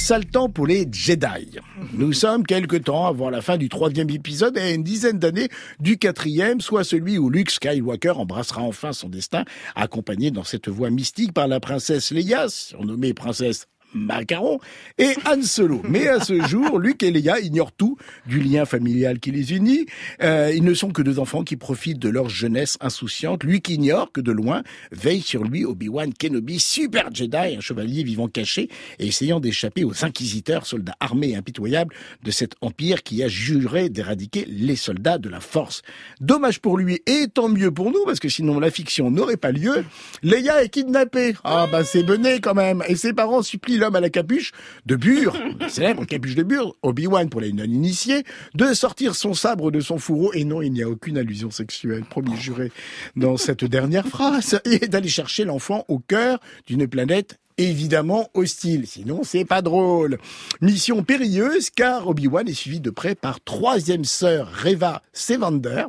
Sale temps pour les Jedi. Nous sommes quelque temps avant la fin du troisième épisode et une dizaine d'années du quatrième, soit celui où Luke Skywalker embrassera enfin son destin, accompagné dans cette voie mystique par la princesse Leia, surnommée princesse Macaron et Han Solo. Mais à ce jour, Luc et Leia ignorent tout du lien familial qui les unit. Euh, ils ne sont que deux enfants qui profitent de leur jeunesse insouciante. Luke ignore que de loin veille sur lui Obi-Wan Kenobi, super Jedi, un chevalier vivant caché et essayant d'échapper aux inquisiteurs, soldats armés et impitoyables de cet empire qui a juré d'éradiquer les soldats de la force. Dommage pour lui et tant mieux pour nous parce que sinon la fiction n'aurait pas lieu. Leia est kidnappée. Ah bah c'est bené quand même. Et ses parents supplient l'homme à la capuche de Bure, célèbre capuche de Bure, Obi-Wan pour les non-initiés, de sortir son sabre de son fourreau. Et non, il n'y a aucune allusion sexuelle, promis juré, dans cette dernière phrase, et d'aller chercher l'enfant au cœur d'une planète évidemment hostile, sinon c'est pas drôle. Mission périlleuse car Obi-Wan est suivi de près par troisième sœur Reva Sevander,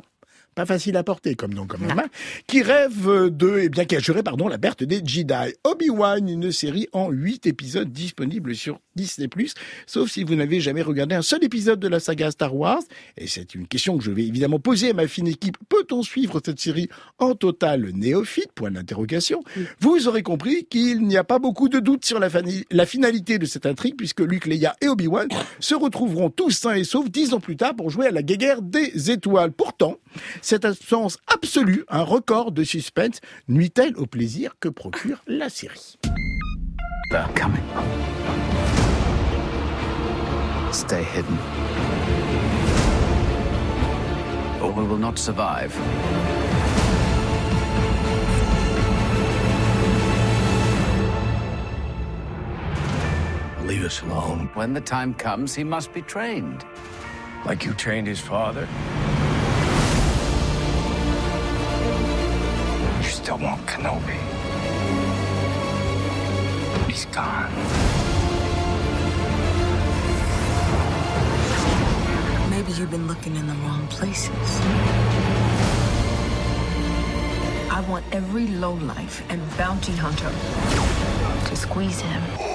pas facile à porter comme nom quand même, hein, qui rêve de, eh bien, qui a juré, pardon, la perte des Jedi. Obi-Wan, une série en huit épisodes disponible sur Disney+, sauf si vous n'avez jamais regardé un seul épisode de la saga Star Wars, et c'est une question que je vais évidemment poser à ma fine équipe, peut-on suivre cette série en total néophyte, point d'interrogation, vous aurez compris qu'il n'y a pas beaucoup de doutes sur la, la finalité de cette intrigue, puisque Luke, Leia et Obi-Wan se retrouveront tous sains et saufs dix ans plus tard pour jouer à la guerre des étoiles. Pourtant, cette absence absolue, un record de suspense, nuit-elle au plaisir que procure la série? They're coming. Stay hidden. Or we will not survive. Leave us alone. When the time comes, he must be trained. Like you trained his father? Still want Kenobi. He's gone. Maybe you've been looking in the wrong places. I want every lowlife and bounty hunter to squeeze him.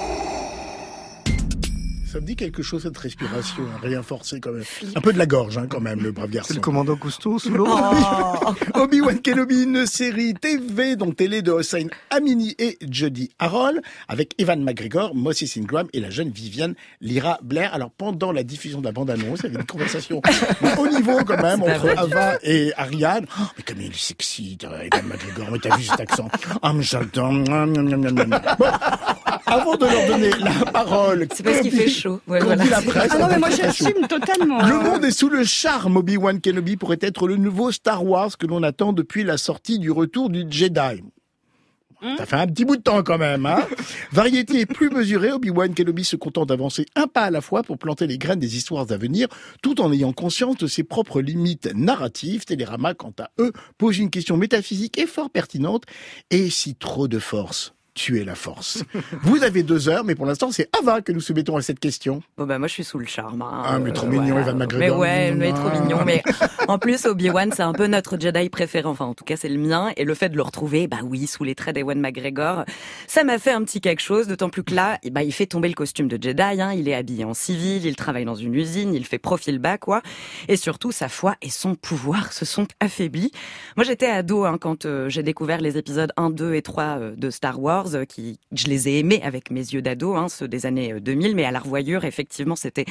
Ça me dit quelque chose cette respiration, hein, rien forcé quand même. Un peu de la gorge hein, quand même, le brave garçon. C'est le commandant Cousteau sous l'eau. Oh. Obi-Wan Kenobi, une série TV dont elle est de Hossein Amini et Jodie Harold, avec Evan McGregor, Moses Ingram et la jeune Viviane Lyra Blair. Alors pendant la diffusion de la bande-annonce, il y avait une conversation de haut niveau quand même entre Ava et Ariane. Oh, mais comme il est sexy, Evan McGregor, mais t'as vu cet accent Ah, mais j'adore. Bon, avant de leur donner la parole, c'est parce qu'il fait chaud. Ouais, voilà. la presse, ah non, mais moi j'assume totalement. Le monde est sous le charme. Obi-Wan Kenobi pourrait être le nouveau Star Wars que l'on attend depuis la sortie du retour du Jedi. Ça fait un petit bout de temps quand même, hein Variété plus mesurée, Obi-Wan Kenobi se contente d'avancer un pas à la fois pour planter les graines des histoires à venir, tout en ayant conscience de ses propres limites narratives. Télérama, quant à eux, pose une question métaphysique et fort pertinente. Et si trop de force tuer la force. Vous avez deux heures, mais pour l'instant, c'est Ava que nous soumettons à cette question. Bon, bah, moi, je suis sous le charme. Hein. Ah, mais trop euh, mignon, voilà. Evan McGregor. Mais ouais, mais trop mignon. Mais en plus, Obi-Wan, c'est un peu notre Jedi préféré. Enfin, en tout cas, c'est le mien. Et le fait de le retrouver, bah oui, sous les traits d'Ewan McGregor, ça m'a fait un petit quelque chose. D'autant plus que là, bah, il fait tomber le costume de Jedi. Hein. Il est habillé en civil, il travaille dans une usine, il fait profil bas, quoi. Et surtout, sa foi et son pouvoir se sont affaiblis. Moi, j'étais ado hein, quand euh, j'ai découvert les épisodes 1, 2 et 3 euh, de Star Wars, euh, qui je les ai aimés avec mes yeux d'ado, hein, ceux des années 2000, mais à la revoyure, effectivement, c'était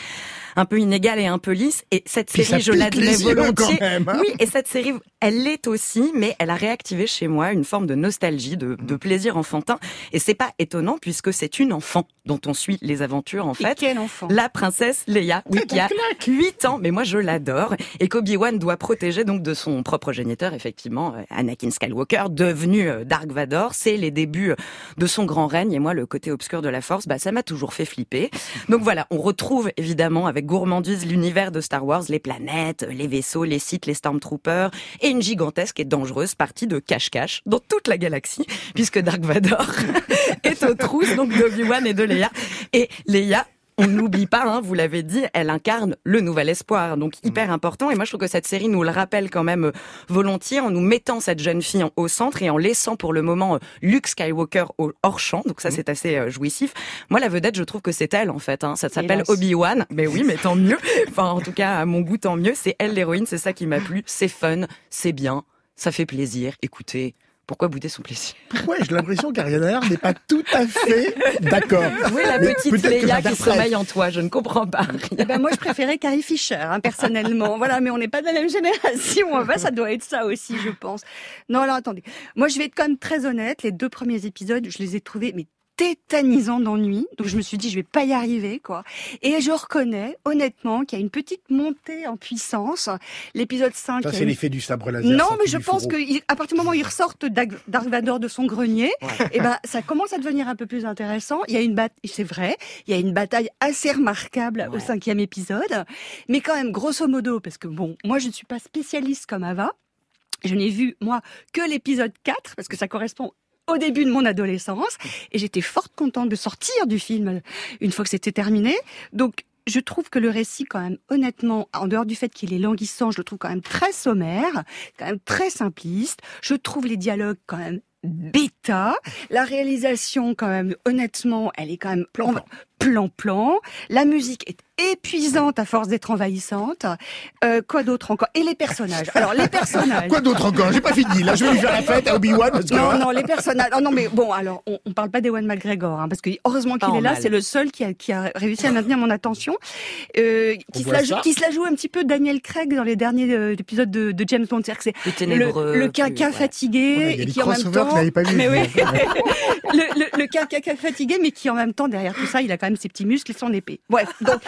un peu inégal et un peu lisse. Et cette Puis série, je l'admets volontiers. quand même, hein. oui, et cette série, elle l'est aussi, mais elle a réactivé chez moi une forme de nostalgie, de, de plaisir enfantin. Et c'est pas étonnant puisque c'est une enfant dont on suit les aventures, en Et fait. quel enfant? La princesse Leia, oui, qui a 8 ans, mais moi je l'adore, et qu'Obi-Wan doit protéger donc de son propre géniteur, effectivement, euh, Anakin Skywalker, devenu euh, Dark Vador. C'est les débuts euh, de son grand règne, et moi le côté obscur de la Force, bah ça m'a toujours fait flipper. Donc voilà, on retrouve évidemment avec gourmandise l'univers de Star Wars, les planètes, les vaisseaux, les sites, les Stormtroopers, et une gigantesque et dangereuse partie de cache-cache dans toute la galaxie, puisque Dark Vador est aux trousses donc d'Obi-Wan et de Leia. Et Leia on n'oublie pas, hein, vous l'avez dit, elle incarne le nouvel espoir, donc hyper important. Et moi, je trouve que cette série nous le rappelle quand même euh, volontiers en nous mettant cette jeune fille au centre et en laissant pour le moment euh, Luke Skywalker au- hors champ. Donc ça, c'est assez euh, jouissif. Moi, la vedette, je trouve que c'est elle en fait. Hein. Ça s'appelle. Obi-Wan. Mais oui, mais tant mieux. Enfin, en tout cas, à mon goût, tant mieux. C'est elle l'héroïne. C'est ça qui m'a plu. C'est fun, c'est bien, ça fait plaisir. Écoutez. Pourquoi bouder son plaisir? Pourquoi j'ai l'impression qu'Ariana n'est pas tout à fait d'accord? Oui, la Mais petite Leia qui sommeille en toi, je ne comprends pas. Eh ben, moi, je préférais Carrie Fisher, hein, personnellement. Voilà, mais on n'est pas de la même génération. Enfin, ça doit être ça aussi, je pense. Non, alors attendez. Moi, je vais être quand même très honnête. Les deux premiers épisodes, je les ai trouvés, mais tétanisants d'ennui. Donc, je me suis dit, je vais pas y arriver, quoi. Et je reconnais, honnêtement, qu'il y a une petite montée en puissance. L'épisode 5. Ça, c'est une- l'effet du sabre laser. Non, mais je pense qu'à partir du moment où ils ressortent Dark Vador de son grenier, et ben ça commence à devenir un peu plus intéressant. Il y a une bataille, c'est vrai, il y a une bataille assez remarquable au cinquième épisode, mais quand même grosso modo, parce que bon, moi je ne suis pas spécialiste comme Ava. Je n'ai vu, moi, que l'épisode 4, parce que ça correspond au début de mon adolescence, et j'étais fort contente de sortir du film une fois que c'était terminé. Donc, je trouve que le récit, quand même, honnêtement, en dehors du fait qu'il est languissant, je le trouve quand même très sommaire, quand même très simpliste. Je trouve les dialogues quand même bêta. La réalisation, quand même, honnêtement, elle est quand même plan plan plan. La musique est épuisante à force d'être envahissante. Euh, quoi d'autre encore? Et les personnages. Alors les personnages. Quoi d'autre encore? J'ai pas fini. Là, je vais lui faire la fête à Obi-Wan. parce que- Non, non, les personnages. Oh non, mais bon, alors, on, on parle pas d'Ewan McGregor, hein, parce que heureusement qu'il est là, c'est le seul qui a, qui a réussi à maintenir mon attention. Euh, qui, se la joue, qui se la joue un petit peu Daniel Craig dans les derniers euh, épisodes de, de James Bond. C'est-à-dire que Plus c'est le, le caca ouais. fatigué a et qui en même temps. pas vu. Mais oui. le, le, le caca fatigué, mais qui en même temps derrière tout ça, il a quand même ses petits muscles et son épée. Bref, donc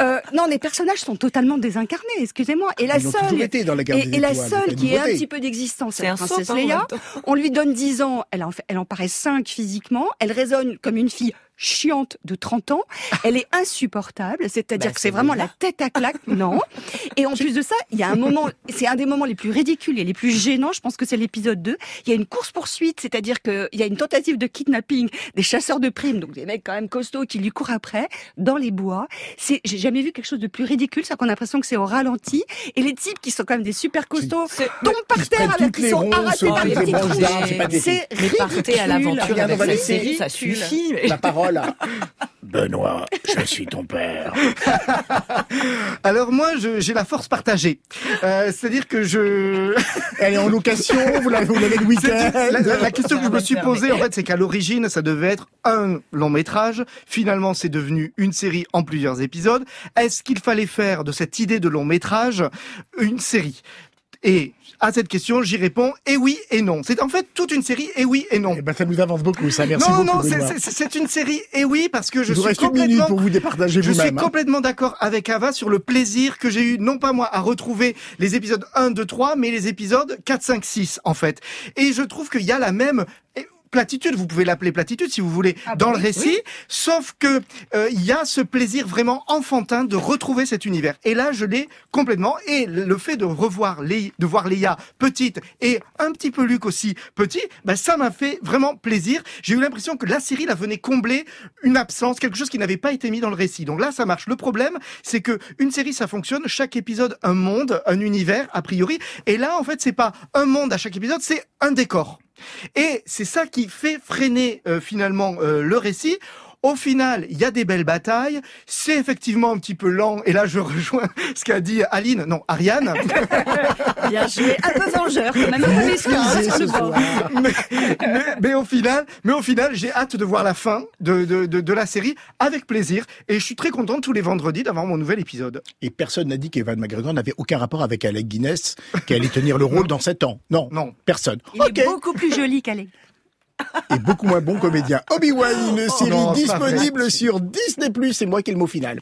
euh, non, les personnages sont totalement désincarnés. Excusez-moi. Et la Ils seule été dans la et, et la pas seule qui est un petit peu d'existence, C'est la un princesse hein, temps. On lui donne 10 ans, elle en, fait, elle en paraît 5 physiquement, elle résonne comme une fille chiante de 30 ans, elle est insupportable, c'est-à-dire Bah, que c'est vraiment la tête à claque, non. Et en plus de ça, il y a un moment, c'est un des moments les plus ridicules et les plus gênants, je pense que c'est l'épisode 2, il y a une course-poursuite, c'est-à-dire qu'il y a une tentative de kidnapping des chasseurs de primes, donc des mecs quand même costauds qui lui courent après, dans les bois. C'est, j'ai jamais vu quelque chose de plus ridicule, ça qu'on a l'impression que c'est au ralenti, et les types qui sont quand même des super costauds tombent par terre prennent avec toutes ils les sont arrachés par toutes les c'est partez à l'aventure ça ridicule. suffit. La parole à Benoît, je suis ton père. Alors moi, je- j'ai la force partagée. Euh, C'est-à-dire que je... Elle est en location, vous l'avez le week-end. La, la- la question que je me suis posée, en fait, c'est qu'à l'origine, ça devait être un long métrage. Finalement, c'est devenu une série en plusieurs épisodes. Est-ce qu'il fallait faire de cette idée de long métrage une série? Et à cette question, j'y réponds et oui et non. C'est en fait toute une série et oui et non. Eh ben, ça nous avance beaucoup, ça. Merci non, beaucoup. non, c'est- Benoît. c'est une série et oui parce que je suis complètement pour vous départager je suis hein. complètement d'accord avec Ava sur le plaisir que j'ai eu, non pas moi, à retrouver les épisodes 1, 2, 3, mais les épisodes 4, 5, 6, en fait. Et je trouve qu'il y a la même eh, platitude, vous pouvez l'appeler platitude si vous voulez, Ah bah dans le oui, récit, sauf que euh, il y a ce plaisir vraiment enfantin de retrouver cet univers. Et là, je l'ai complètement. Et le le fait de revoir, Lei- de voir Leia petite et un petit peu Luke aussi petit, bah, ça m'a fait vraiment plaisir. J'ai eu l'impression que la série la venait combler une absence, quelque chose qui n'avait pas été mis dans le récit. Donc là, ça marche. Le problème, c'est que une série, ça fonctionne. Chaque épisode, un monde, un univers, a priori. Et là, en fait, c'est pas un monde à chaque épisode, c'est un décor. Et c'est ça qui fait freiner euh, finalement euh, le récit. Au final, il y a des belles batailles. C'est effectivement un petit peu lent. Et là, je rejoins ce qu'a dit Aline, non, Ariane. Bien joué. Un peu vengeur, quand même. Un peu hein, sur le bord. mais, mais, mais au final, mais au final, j'ai hâte de voir la fin de, de, de, de la série avec plaisir. Et je suis très content tous les vendredis d'avoir mon nouvel épisode. Et personne n'a dit qu'Evan McGregor n'avait aucun rapport avec Alec Guinness, qui allait tenir le rôle dans 7 ans. Non, Non. personne. Il est beaucoup plus joli qu'Alec. Et beaucoup moins bon comédien. Obi-Wan, une série non, pas vrai. disponible sur Disney+. C'est moi qui ai le mot final.